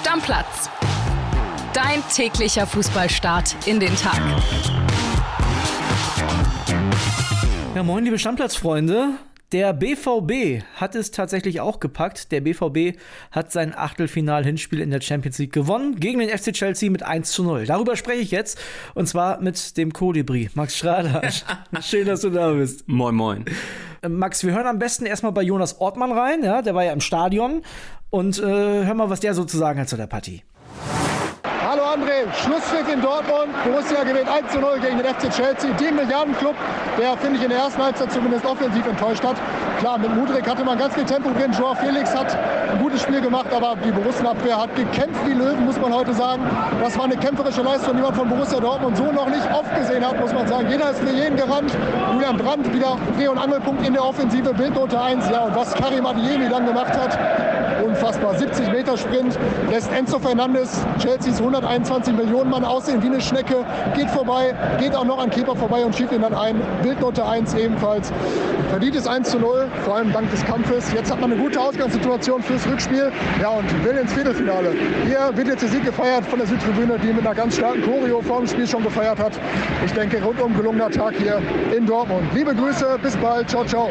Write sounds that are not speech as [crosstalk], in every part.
Stammplatz. Dein täglicher Fußballstart in den Tag. Ja, moin, liebe Stammplatzfreunde. Der BVB hat es tatsächlich auch gepackt. Der BVB hat sein Achtelfinal-Hinspiel in der Champions League gewonnen gegen den FC Chelsea mit 1 zu 0. Darüber spreche ich jetzt und zwar mit dem Kolibri, Max Schrader. [laughs] Schön, dass du da bist. Moin, moin. Max, wir hören am besten erstmal bei Jonas Ortmann rein, ja, der war ja im Stadion und äh, hör mal, was der so zu sagen hat zu der Partie. Hallo André, Schlusspfiff in Dortmund. Borussia gewinnt 1 zu 0 gegen den FC Chelsea. Den Milliardenclub, der, finde ich, in der ersten Halbzeit zumindest offensiv enttäuscht hat. Klar, mit Mudrik hatte man ganz viel Tempo drin. Joao Felix hat ein gutes Spiel gemacht, aber die Borussen-Abwehr hat gekämpft wie Löwen, muss man heute sagen. Das war eine kämpferische Leistung, die man von Borussia Dortmund so noch nicht oft gesehen hat, muss man sagen. Jeder ist für jeden gerannt. Julian Brandt wieder Dreh- und Angelpunkt in der Offensive, Bildnote 1. Ja, und was Karim Adiemi dann gemacht hat, unfassbar. 70 Meter Sprint lässt Enzo Fernandes, Chelseas 121 Millionen Mann aussehen wie eine Schnecke, geht vorbei, geht auch noch an Keeper vorbei und schiebt ihn dann ein. Bildnote 1 ebenfalls. Verdientes 1 zu 0, vor allem dank des Kampfes. Jetzt hat man eine gute Ausgangssituation fürs Rückspiel. Ja, und will ins Viertelfinale. Hier wird jetzt der Sieg gefeiert von der Südtribüne, die mit einer ganz starken Choreo vor dem Spiel schon gefeiert hat. Ich denke, rundum gelungener Tag hier in Dortmund. Liebe Grüße, bis bald, ciao, ciao.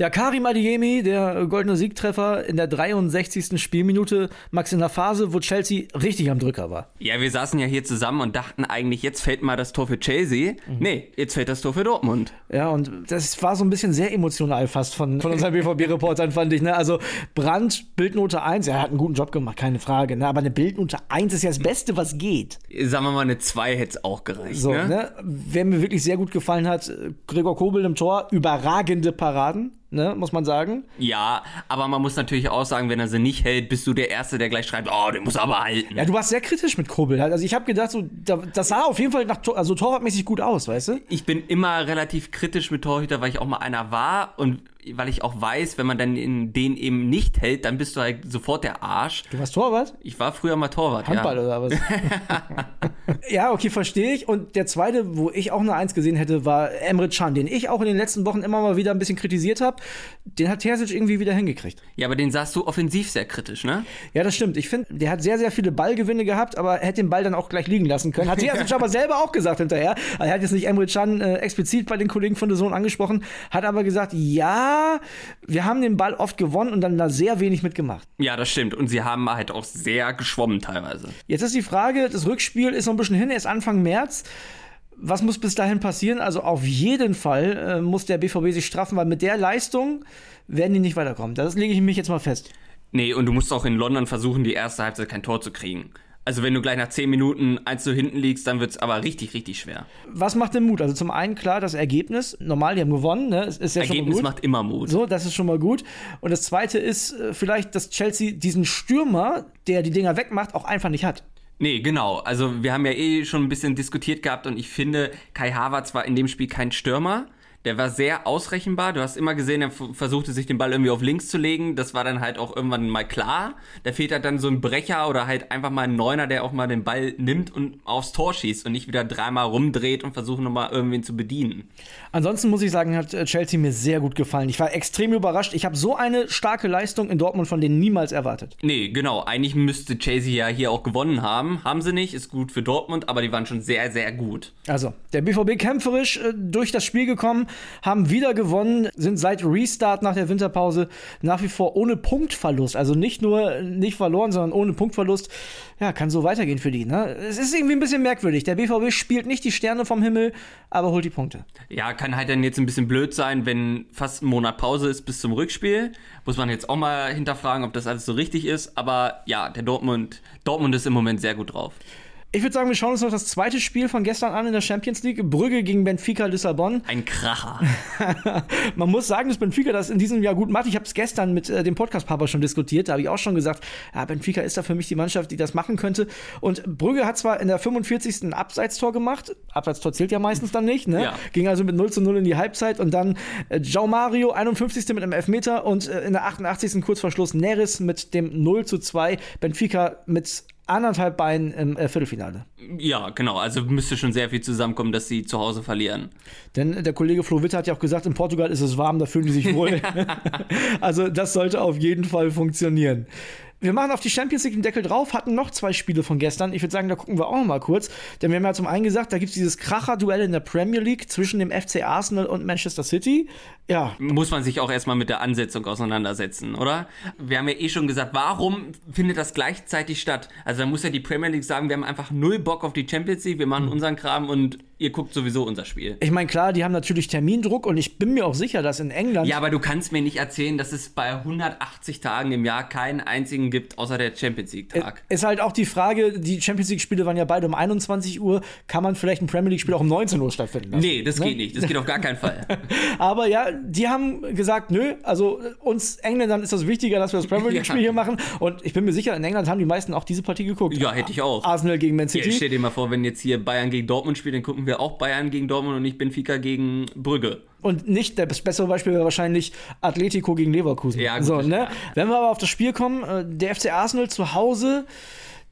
Ja, Karim Adiemi, der goldene Siegtreffer in der 63. Spielminute. Max in der Phase, wo Chelsea richtig am Drücker war. Ja, wir saßen ja hier zusammen und dachten eigentlich, jetzt fällt mal das Tor für Chelsea. Mhm. Nee, jetzt fällt das Tor für Dortmund. Ja, und das war so ein bisschen sehr emotional fast von, von unseren BVB-Reportern, [laughs] fand ich. Ne? Also Brandt, Bildnote 1, er hat einen guten Job gemacht, keine Frage. Ne? Aber eine Bildnote 1 ist ja das Beste, was geht. Sagen wir mal, eine 2 hätte es auch gereicht. So, ne? ne? Wer mir wirklich sehr gut gefallen hat, Gregor Kobel im Tor, überragende Paraden ne, muss man sagen. Ja, aber man muss natürlich auch sagen, wenn er sie nicht hält, bist du der Erste, der gleich schreibt, oh, den muss er aber halten. Ja, du warst sehr kritisch mit Kobel. Also ich habe gedacht, so, das sah auf jeden Fall nach, also torwartmäßig gut aus, weißt du? Ich bin immer relativ kritisch mit Torhüter, weil ich auch mal einer war und weil ich auch weiß, wenn man dann in den eben nicht hält, dann bist du halt sofort der Arsch. Du warst Torwart? Ich war früher mal Torwart, Handball ja. oder was? [laughs] ja, okay, verstehe ich. Und der zweite, wo ich auch eine Eins gesehen hätte, war Emre Can, den ich auch in den letzten Wochen immer mal wieder ein bisschen kritisiert habe. Den hat Terzic irgendwie wieder hingekriegt. Ja, aber den sahst du offensiv sehr kritisch, ne? Ja, das stimmt. Ich finde, der hat sehr, sehr viele Ballgewinne gehabt, aber hätte den Ball dann auch gleich liegen lassen können. Hat Terzic aber selber auch gesagt hinterher. Er hat jetzt nicht Emre Can äh, explizit bei den Kollegen von der Sohn angesprochen, hat aber gesagt, ja, wir haben den Ball oft gewonnen und dann da sehr wenig mitgemacht. Ja, das stimmt. Und sie haben halt auch sehr geschwommen teilweise. Jetzt ist die Frage, das Rückspiel ist noch ein bisschen hin, erst Anfang März. Was muss bis dahin passieren? Also auf jeden Fall äh, muss der BVB sich straffen, weil mit der Leistung werden die nicht weiterkommen. Das lege ich mich jetzt mal fest. Nee, und du musst auch in London versuchen, die erste Halbzeit kein Tor zu kriegen. Also wenn du gleich nach 10 Minuten eins zu hinten liegst, dann wird es aber richtig, richtig schwer. Was macht denn Mut? Also zum einen klar das Ergebnis. Normal, die haben gewonnen. Ne? Ist ja Ergebnis macht immer Mut. So, das ist schon mal gut. Und das zweite ist äh, vielleicht, dass Chelsea diesen Stürmer, der die Dinger wegmacht, auch einfach nicht hat. Nee, genau. Also wir haben ja eh schon ein bisschen diskutiert gehabt und ich finde, Kai Havertz war in dem Spiel kein Stürmer. Der war sehr ausrechenbar. Du hast immer gesehen, er versuchte sich den Ball irgendwie auf links zu legen. Das war dann halt auch irgendwann mal klar. Da fehlt halt dann so ein Brecher oder halt einfach mal ein Neuner, der auch mal den Ball nimmt und aufs Tor schießt und nicht wieder dreimal rumdreht und versucht nochmal irgendwen zu bedienen. Ansonsten muss ich sagen, hat äh, Chelsea mir sehr gut gefallen. Ich war extrem überrascht. Ich habe so eine starke Leistung in Dortmund von denen niemals erwartet. Nee, genau. Eigentlich müsste Chelsea ja hier auch gewonnen haben. Haben sie nicht. Ist gut für Dortmund, aber die waren schon sehr, sehr gut. Also, der BVB kämpferisch äh, durch das Spiel gekommen haben wieder gewonnen, sind seit Restart nach der Winterpause nach wie vor ohne Punktverlust. Also nicht nur nicht verloren, sondern ohne Punktverlust. Ja, kann so weitergehen für die. Ne? Es ist irgendwie ein bisschen merkwürdig. Der BVB spielt nicht die Sterne vom Himmel, aber holt die Punkte. Ja, kann halt dann jetzt ein bisschen blöd sein, wenn fast ein Monat Pause ist bis zum Rückspiel. Muss man jetzt auch mal hinterfragen, ob das alles so richtig ist. Aber ja, der Dortmund, Dortmund ist im Moment sehr gut drauf. Ich würde sagen, wir schauen uns noch das zweite Spiel von gestern an in der Champions League. Brügge gegen Benfica Lissabon. Ein Kracher. [laughs] Man muss sagen, dass Benfica das in diesem Jahr gut macht. Ich habe es gestern mit äh, dem Podcast-Papa schon diskutiert. Da habe ich auch schon gesagt, ja, Benfica ist da für mich die Mannschaft, die das machen könnte. Und Brügge hat zwar in der 45. ein Abseitstor gemacht. Abseitstor zählt ja meistens dann nicht. Ne? Ja. Ging also mit 0 zu 0 in die Halbzeit. Und dann äh, João Mario, 51. mit einem Elfmeter. Und äh, in der 88. kurz vor Schluss Neres mit dem 0 zu 2. Benfica mit anderthalb Beinen im äh, Viertelfinale. Ja, genau. Also müsste schon sehr viel zusammenkommen, dass sie zu Hause verlieren. Denn der Kollege Flo Witte hat ja auch gesagt, in Portugal ist es warm, da fühlen die sich wohl. [laughs] also das sollte auf jeden Fall funktionieren. Wir machen auf die Champions League den Deckel drauf, hatten noch zwei Spiele von gestern. Ich würde sagen, da gucken wir auch noch mal kurz. Denn wir haben ja zum einen gesagt, da gibt es dieses Kracher-Duell in der Premier League zwischen dem FC Arsenal und Manchester City. Ja. Muss man sich auch erstmal mit der Ansetzung auseinandersetzen, oder? Wir haben ja eh schon gesagt, warum findet das gleichzeitig statt? Also da muss ja die Premier League sagen, wir haben einfach null Bock auf die Champions League, wir machen mhm. unseren Kram und ihr guckt sowieso unser Spiel. Ich meine, klar, die haben natürlich Termindruck und ich bin mir auch sicher, dass in England. Ja, aber du kannst mir nicht erzählen, dass es bei 180 Tagen im Jahr keinen einzigen gibt, außer der Champions League-Tag. Ist halt auch die Frage, die Champions League-Spiele waren ja beide um 21 Uhr, kann man vielleicht ein Premier League-Spiel auch um 19 Uhr stattfinden lassen? Nee, das ne? geht nicht. Das geht auf gar keinen Fall. [laughs] aber ja, die haben gesagt, nö, also uns Engländern ist das wichtiger, dass wir das Premier League-Spiel ja. hier machen. Und ich bin mir sicher, in England haben die meisten auch diese Partie geguckt. Ja, hätte ich auch. Arsenal gegen Man City. Ja, stell dir mal vor, wenn jetzt hier Bayern gegen Dortmund spielt, dann gucken wir auch Bayern gegen Dortmund und nicht Benfica gegen Brügge. Und nicht das bessere Beispiel wäre wahrscheinlich Atletico gegen Leverkusen. Ja, gut. So, ne? Wenn wir aber auf das Spiel kommen, äh, der FC Arsenal zu Hause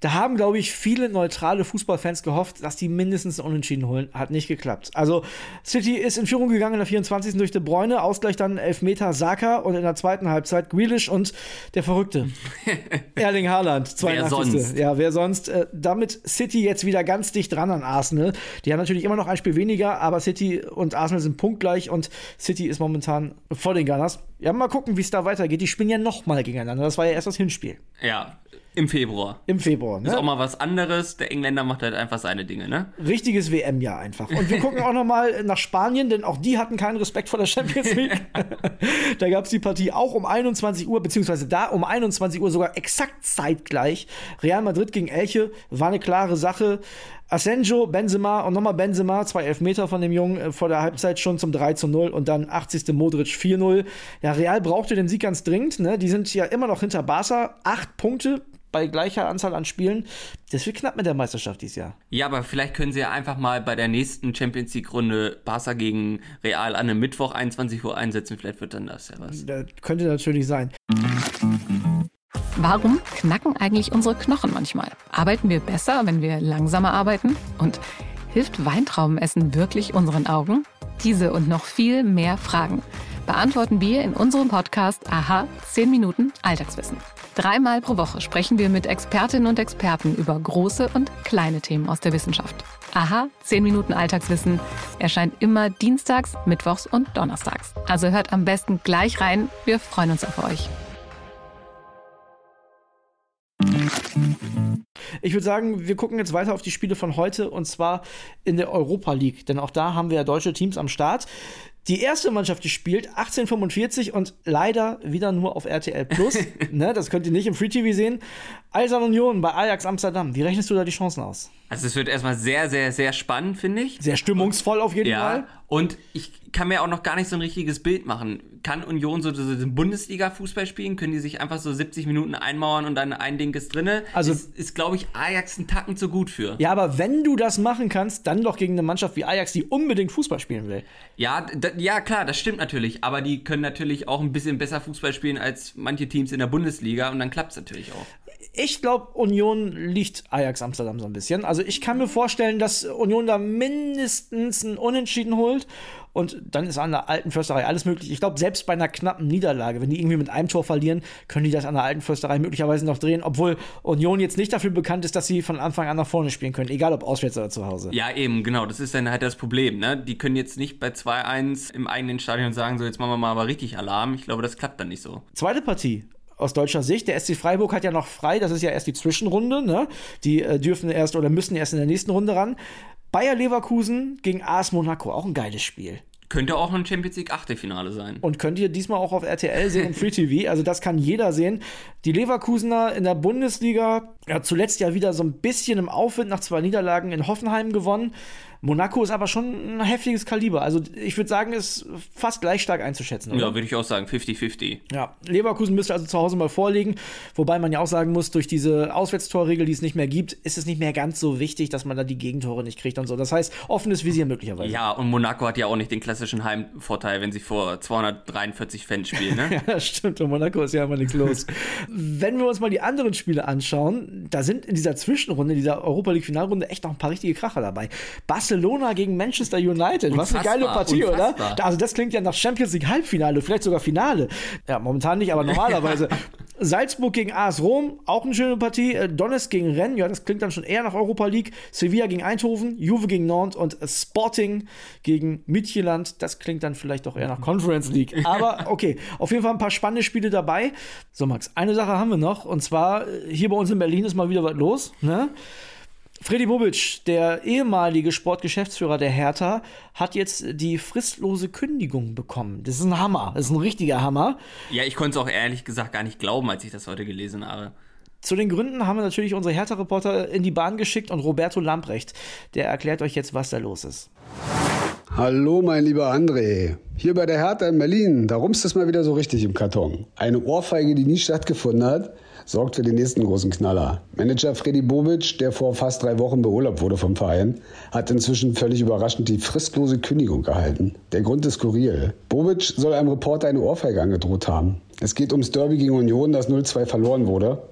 da haben, glaube ich, viele neutrale Fußballfans gehofft, dass die mindestens Unentschieden holen. Hat nicht geklappt. Also City ist in Führung gegangen in der 24. durch De Bruyne, Ausgleich dann Elfmeter Saka und in der zweiten Halbzeit Grealish und der Verrückte [laughs] Erling Haaland, 82. Wer sonst? Ja, wer sonst? Äh, damit City jetzt wieder ganz dicht dran an Arsenal. Die haben natürlich immer noch ein Spiel weniger, aber City und Arsenal sind punktgleich und City ist momentan vor den Gunners. Ja, mal gucken, wie es da weitergeht. Die spielen ja nochmal gegeneinander. Das war ja erst das Hinspiel. Ja, im Februar. Im Februar, ne? Ist auch mal was anderes. Der Engländer macht halt einfach seine Dinge, ne? Richtiges WM-Jahr einfach. Und wir gucken auch noch mal nach Spanien, denn auch die hatten keinen Respekt vor der Champions League. [laughs] [laughs] da gab es die Partie auch um 21 Uhr, beziehungsweise da um 21 Uhr sogar exakt zeitgleich. Real Madrid gegen Elche war eine klare Sache. Asenjo, Benzema und nochmal Benzema, zwei Elfmeter von dem Jungen äh, vor der Halbzeit schon zum 3 zu 0 und dann 80. Modric 4-0. Ja, Real brauchte den Sieg ganz dringend, ne? Die sind ja immer noch hinter Barca. Acht Punkte bei gleicher Anzahl an Spielen. Das wird knapp mit der Meisterschaft dieses Jahr. Ja, aber vielleicht können sie ja einfach mal bei der nächsten Champions League-Runde Barca gegen Real an einem Mittwoch 21 Uhr einsetzen. Vielleicht wird dann das ja was. Das könnte natürlich sein. Warum knacken eigentlich unsere Knochen manchmal? Arbeiten wir besser, wenn wir langsamer arbeiten? Und hilft Weintraubenessen wirklich unseren Augen? Diese und noch viel mehr Fragen beantworten wir in unserem Podcast Aha 10 Minuten Alltagswissen. Dreimal pro Woche sprechen wir mit Expertinnen und Experten über große und kleine Themen aus der Wissenschaft. Aha, 10 Minuten Alltagswissen erscheint immer dienstags, mittwochs und donnerstags. Also hört am besten gleich rein. Wir freuen uns auf euch. Ich würde sagen, wir gucken jetzt weiter auf die Spiele von heute und zwar in der Europa League, denn auch da haben wir ja deutsche Teams am Start. Die erste Mannschaft, die spielt, 1845 und leider wieder nur auf RTL Plus. [laughs] ne, das könnt ihr nicht im Free TV sehen. Eisern Union bei Ajax Amsterdam. Wie rechnest du da die Chancen aus? Also es wird erstmal sehr, sehr, sehr spannend, finde ich. Sehr stimmungsvoll auf jeden ja, Fall. Und ich kann mir auch noch gar nicht so ein richtiges Bild machen. Kann Union so, so, so Bundesliga-Fußball spielen? Können die sich einfach so 70 Minuten einmauern und dann ein Ding ist drinne? Also ist, ist glaube ich, Ajax einen Tacken zu gut für. Ja, aber wenn du das machen kannst, dann doch gegen eine Mannschaft wie Ajax, die unbedingt Fußball spielen will. Ja, ja klar, das stimmt natürlich. Aber die können natürlich auch ein bisschen besser Fußball spielen als manche Teams in der Bundesliga und dann klappt es natürlich auch. Ich glaube, Union liegt Ajax Amsterdam so ein bisschen. Also ich kann mir vorstellen, dass Union da mindestens ein Unentschieden holt und dann ist an der alten Försterei alles möglich. Ich glaube, selbst bei einer knappen Niederlage, wenn die irgendwie mit einem Tor verlieren, können die das an der alten Försterei möglicherweise noch drehen, obwohl Union jetzt nicht dafür bekannt ist, dass sie von Anfang an nach vorne spielen können, egal ob auswärts oder zu Hause. Ja, eben, genau. Das ist dann halt das Problem. Ne? Die können jetzt nicht bei 2-1 im eigenen Stadion sagen, so jetzt machen wir mal aber richtig Alarm. Ich glaube, das klappt dann nicht so. Zweite Partie aus deutscher Sicht. Der SC Freiburg hat ja noch frei, das ist ja erst die Zwischenrunde. Ne? Die äh, dürfen erst oder müssen erst in der nächsten Runde ran. Bayer Leverkusen gegen AS Monaco, auch ein geiles Spiel. Könnte auch ein Champions League Achtelfinale sein. Und könnt ihr diesmal auch auf RTL sehen Free TV. Also das kann jeder sehen. Die Leverkusener in der Bundesliga, ja, zuletzt ja wieder so ein bisschen im Aufwind nach zwei Niederlagen in Hoffenheim gewonnen. Monaco ist aber schon ein heftiges Kaliber. Also ich würde sagen, ist fast gleich stark einzuschätzen. Oder? Ja, würde ich auch sagen, 50-50. Ja, Leverkusen müsste also zu Hause mal vorlegen. Wobei man ja auch sagen muss, durch diese Auswärtstorregel, die es nicht mehr gibt, ist es nicht mehr ganz so wichtig, dass man da die Gegentore nicht kriegt und so. Das heißt, offenes Visier möglicherweise. Ja, und Monaco hat ja auch nicht den klassischen Heimvorteil, wenn sie vor 243 Fans spielen. Ne? [laughs] ja, das stimmt. Und Monaco ist ja immer nichts los. [laughs] wenn wir uns mal die anderen Spiele anschauen, da sind in dieser Zwischenrunde, dieser Europa League Finalrunde echt noch ein paar richtige Kracher dabei. Barcelona Barcelona gegen Manchester United. Unfassbar, Was eine geile Partie, unfassbar. oder? Also das klingt ja nach Champions League Halbfinale, vielleicht sogar Finale. Ja, momentan nicht, aber normalerweise. [laughs] Salzburg gegen AS Rom, auch eine schöne Partie. Äh, Donetsk gegen Rennes, ja, das klingt dann schon eher nach Europa League. Sevilla gegen Eindhoven, Juve gegen Nantes und Sporting gegen Midtjylland. Das klingt dann vielleicht doch eher nach Conference League. [laughs] Aber okay, auf jeden Fall ein paar spannende Spiele dabei. So, Max, eine Sache haben wir noch. Und zwar, äh, hier bei uns in Berlin ist mal wieder was los. Ne? Freddy Bobic, der ehemalige Sportgeschäftsführer der Hertha, hat jetzt die fristlose Kündigung bekommen. Das ist ein Hammer. Das ist ein richtiger Hammer. Ja, ich konnte es auch ehrlich gesagt gar nicht glauben, als ich das heute gelesen habe. Zu den Gründen haben wir natürlich unsere Hertha-Reporter in die Bahn geschickt und Roberto Lamprecht, der erklärt euch jetzt, was da los ist. Hallo, mein lieber André. Hier bei der Hertha in Berlin, da rumst es mal wieder so richtig im Karton. Eine Ohrfeige, die nie stattgefunden hat sorgt für den nächsten großen Knaller. Manager Freddy Bobic, der vor fast drei Wochen beurlaubt wurde vom Verein, hat inzwischen völlig überraschend die fristlose Kündigung gehalten. Der Grund ist skurril. Bobic soll einem Reporter eine Ohrfeige angedroht haben. Es geht ums Derby gegen Union, das 0-2 verloren wurde.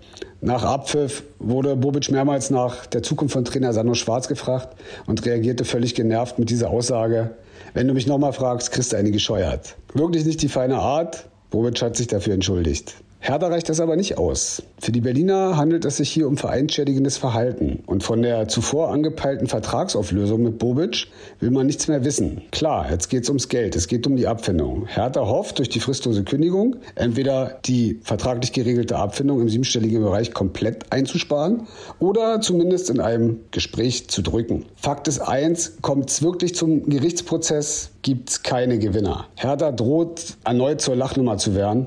Nach Abpfiff wurde Bobic mehrmals nach der Zukunft von Trainer Sandro Schwarz gefragt und reagierte völlig genervt mit dieser Aussage, wenn du mich nochmal fragst, kriegst du eine gescheuert. Wirklich nicht die feine Art. Bobic hat sich dafür entschuldigt. Hertha reicht das aber nicht aus. Für die Berliner handelt es sich hier um vereinsschädigendes Verhalten. Und von der zuvor angepeilten Vertragsauflösung mit Bobic will man nichts mehr wissen. Klar, jetzt geht es ums Geld, es geht um die Abfindung. Hertha hofft durch die fristlose Kündigung entweder die vertraglich geregelte Abfindung im siebenstelligen Bereich komplett einzusparen oder zumindest in einem Gespräch zu drücken. Fakt ist eins, kommt es wirklich zum Gerichtsprozess, gibt es keine Gewinner. Hertha droht erneut zur Lachnummer zu werden.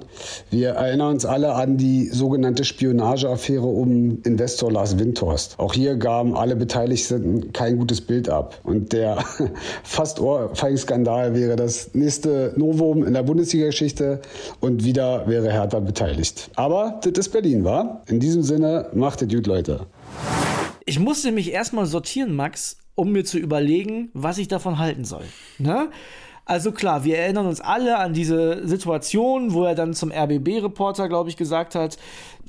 Wir erinnern uns alle an die sogenannte Spionageaffäre um Investor Lars Windhorst. Auch hier gaben alle Beteiligten kein gutes Bild ab. Und der [laughs] fast Ohrfeigenskandal wäre das nächste Novum in der Bundesliga-Geschichte und wieder wäre Hertha beteiligt. Aber das ist Berlin, war? In diesem Sinne, macht es gut, Leute. Ich musste mich erstmal sortieren, Max, um mir zu überlegen, was ich davon halten soll. Ne? Also klar, wir erinnern uns alle an diese Situation, wo er dann zum RBB-Reporter, glaube ich, gesagt hat,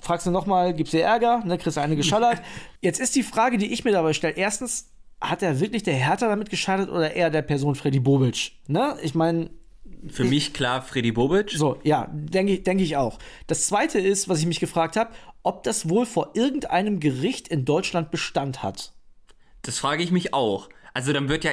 fragst du nochmal, gibt's dir Ärger? Ne, kriegst du eine geschallert. [laughs] Jetzt ist die Frage, die ich mir dabei stelle, erstens, hat er wirklich der Hertha damit geschadet oder eher der Person Freddy Bobic? Ne? Ich meine, für mich klar Freddy Bobic. So, ja, denke ich, denk ich auch. Das zweite ist, was ich mich gefragt habe, ob das wohl vor irgendeinem Gericht in Deutschland Bestand hat. Das frage ich mich auch. Also dann wird ja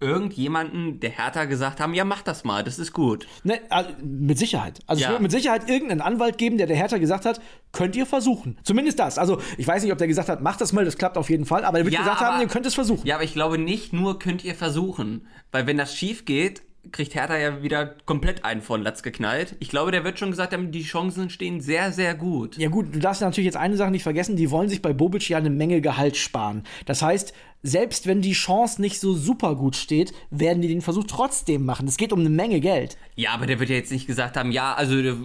irgendjemanden der Hertha gesagt haben, ja, mach das mal, das ist gut. Ne, also mit Sicherheit. Also ja. es wird mit Sicherheit irgendeinen Anwalt geben, der der Hertha gesagt hat, könnt ihr versuchen. Zumindest das. Also ich weiß nicht, ob der gesagt hat, mach das mal, das klappt auf jeden Fall, aber er wird ja, gesagt aber, haben, ihr könnt es versuchen. Ja, aber ich glaube nicht nur könnt ihr versuchen, weil wenn das schief geht, kriegt Hertha ja wieder komplett einen von Latz geknallt. Ich glaube, der wird schon gesagt haben, die Chancen stehen sehr, sehr gut. Ja gut, du darfst natürlich jetzt eine Sache nicht vergessen, die wollen sich bei Bobic ja eine Menge Gehalt sparen. Das heißt, selbst wenn die Chance nicht so super gut steht, werden die den Versuch trotzdem machen. Es geht um eine Menge Geld. Ja, aber der wird ja jetzt nicht gesagt haben, ja, also der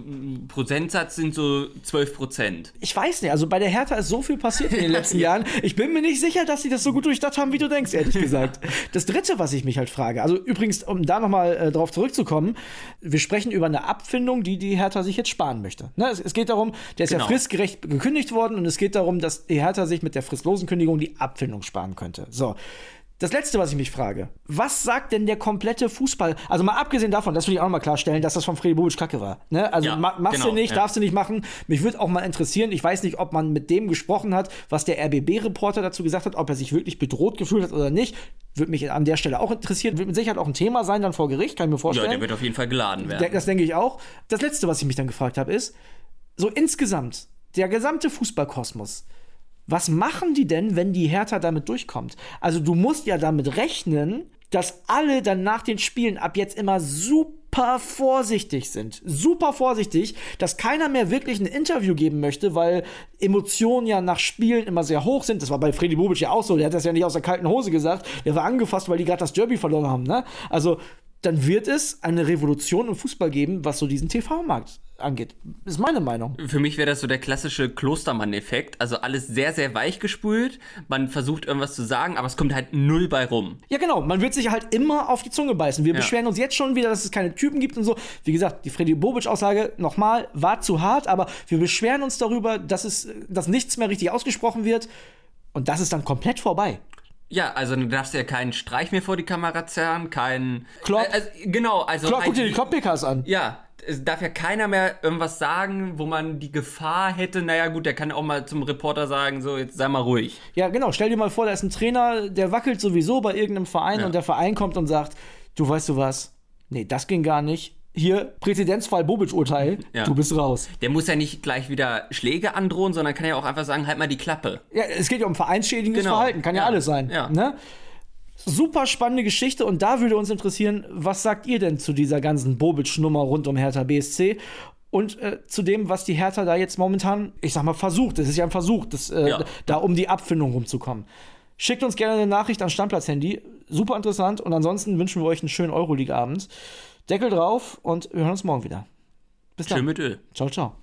Prozentsatz sind so 12 Prozent. Ich weiß nicht, also bei der Hertha ist so viel passiert in den [laughs] letzten Jahren. Ich bin mir nicht sicher, dass sie das so gut durchdacht haben, wie du denkst, ehrlich gesagt. [laughs] Das dritte, was ich mich halt frage, also übrigens, um da nochmal äh, drauf zurückzukommen, wir sprechen über eine Abfindung, die die Hertha sich jetzt sparen möchte. Ne? Es, es, geht darum, der ist genau. ja fristgerecht gekündigt worden und es geht darum, dass die Hertha sich mit der fristlosen Kündigung die Abfindung sparen könnte. So. Das letzte, was ich mich frage, was sagt denn der komplette Fußball? Also mal abgesehen davon, das will ich auch noch mal klarstellen, dass das von Freddy Bobic kacke war. Ne? Also ja, ma machst genau, du nicht, ja. darfst du nicht machen. Mich würde auch mal interessieren, ich weiß nicht, ob man mit dem gesprochen hat, was der RBB-Reporter dazu gesagt hat, ob er sich wirklich bedroht gefühlt hat oder nicht. Würde mich an der Stelle auch interessieren. Wird mit Sicherheit auch ein Thema sein dann vor Gericht, kann ich mir vorstellen. Ja, der wird auf jeden Fall geladen werden. Das denke ich auch. Das letzte, was ich mich dann gefragt habe, ist, so insgesamt, der gesamte Fußballkosmos, was machen die denn, wenn die Hertha damit durchkommt? Also du musst ja damit rechnen, dass alle dann nach den Spielen ab jetzt immer super vorsichtig sind. Super vorsichtig, dass keiner mehr wirklich ein Interview geben möchte, weil Emotionen ja nach Spielen immer sehr hoch sind. Das war bei Freddy Bobic ja auch so. Der hat das ja nicht aus der kalten Hose gesagt. Der war angefasst, weil die gerade das Derby verloren haben. Ne? Also dann wird es eine Revolution im Fußball geben, was so diesen TV-Markt angeht. Ist meine Meinung. Für mich wäre das so der klassische Klostermann-Effekt. Also alles sehr, sehr weich gespült. Man versucht irgendwas zu sagen, aber es kommt halt null bei rum. Ja, genau. Man wird sich halt immer auf die Zunge beißen. Wir ja. beschweren uns jetzt schon wieder, dass es keine Typen gibt und so. Wie gesagt, die Freddy Bobic-Aussage nochmal war zu hart, aber wir beschweren uns darüber, dass es, dass nichts mehr richtig ausgesprochen wird. Und das ist dann komplett vorbei. Ja, also du darfst ja keinen Streich mehr vor die Kamera zerren, keinen. Klopp. Äh, also, genau, also. Klopp, guck dir die Klopp-PKs an. Ja, es darf ja keiner mehr irgendwas sagen, wo man die Gefahr hätte, naja gut, der kann auch mal zum Reporter sagen, so, jetzt sei mal ruhig. Ja, genau. Stell dir mal vor, da ist ein Trainer, der wackelt sowieso bei irgendeinem Verein Ja. und der Verein kommt und sagt, du weißt du was, nee, das ging gar nicht. Hier, Präzedenzfall Bobic-Urteil, Ja. du bist raus. Der muss ja nicht gleich wieder Schläge androhen, sondern kann ja auch einfach sagen, halt mal die Klappe. Ja, es geht ja um vereinsschädigendes Genau. Verhalten, kann ja, Ja. alles sein. Ja. Ne? Super spannende Geschichte und da würde uns interessieren, was sagt ihr denn zu dieser ganzen Bobic-Nummer rund um Hertha BSC? Und äh, zu dem, was die Hertha da jetzt momentan, ich sag mal, versucht. Das ist ja ein Versuch, das, äh, Ja. da um die Abfindung rumzukommen. Schickt uns gerne eine Nachricht an Stammplatz-Handy. Super interessant. Und ansonsten wünschen wir euch einen schönen Euroleague-Abend. Deckel drauf und wir hören uns morgen wieder. Bis dann. Schön mit Öl. Ciao, ciao.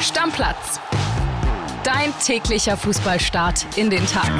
Stammplatz. Dein täglicher Fußballstart in den Tag.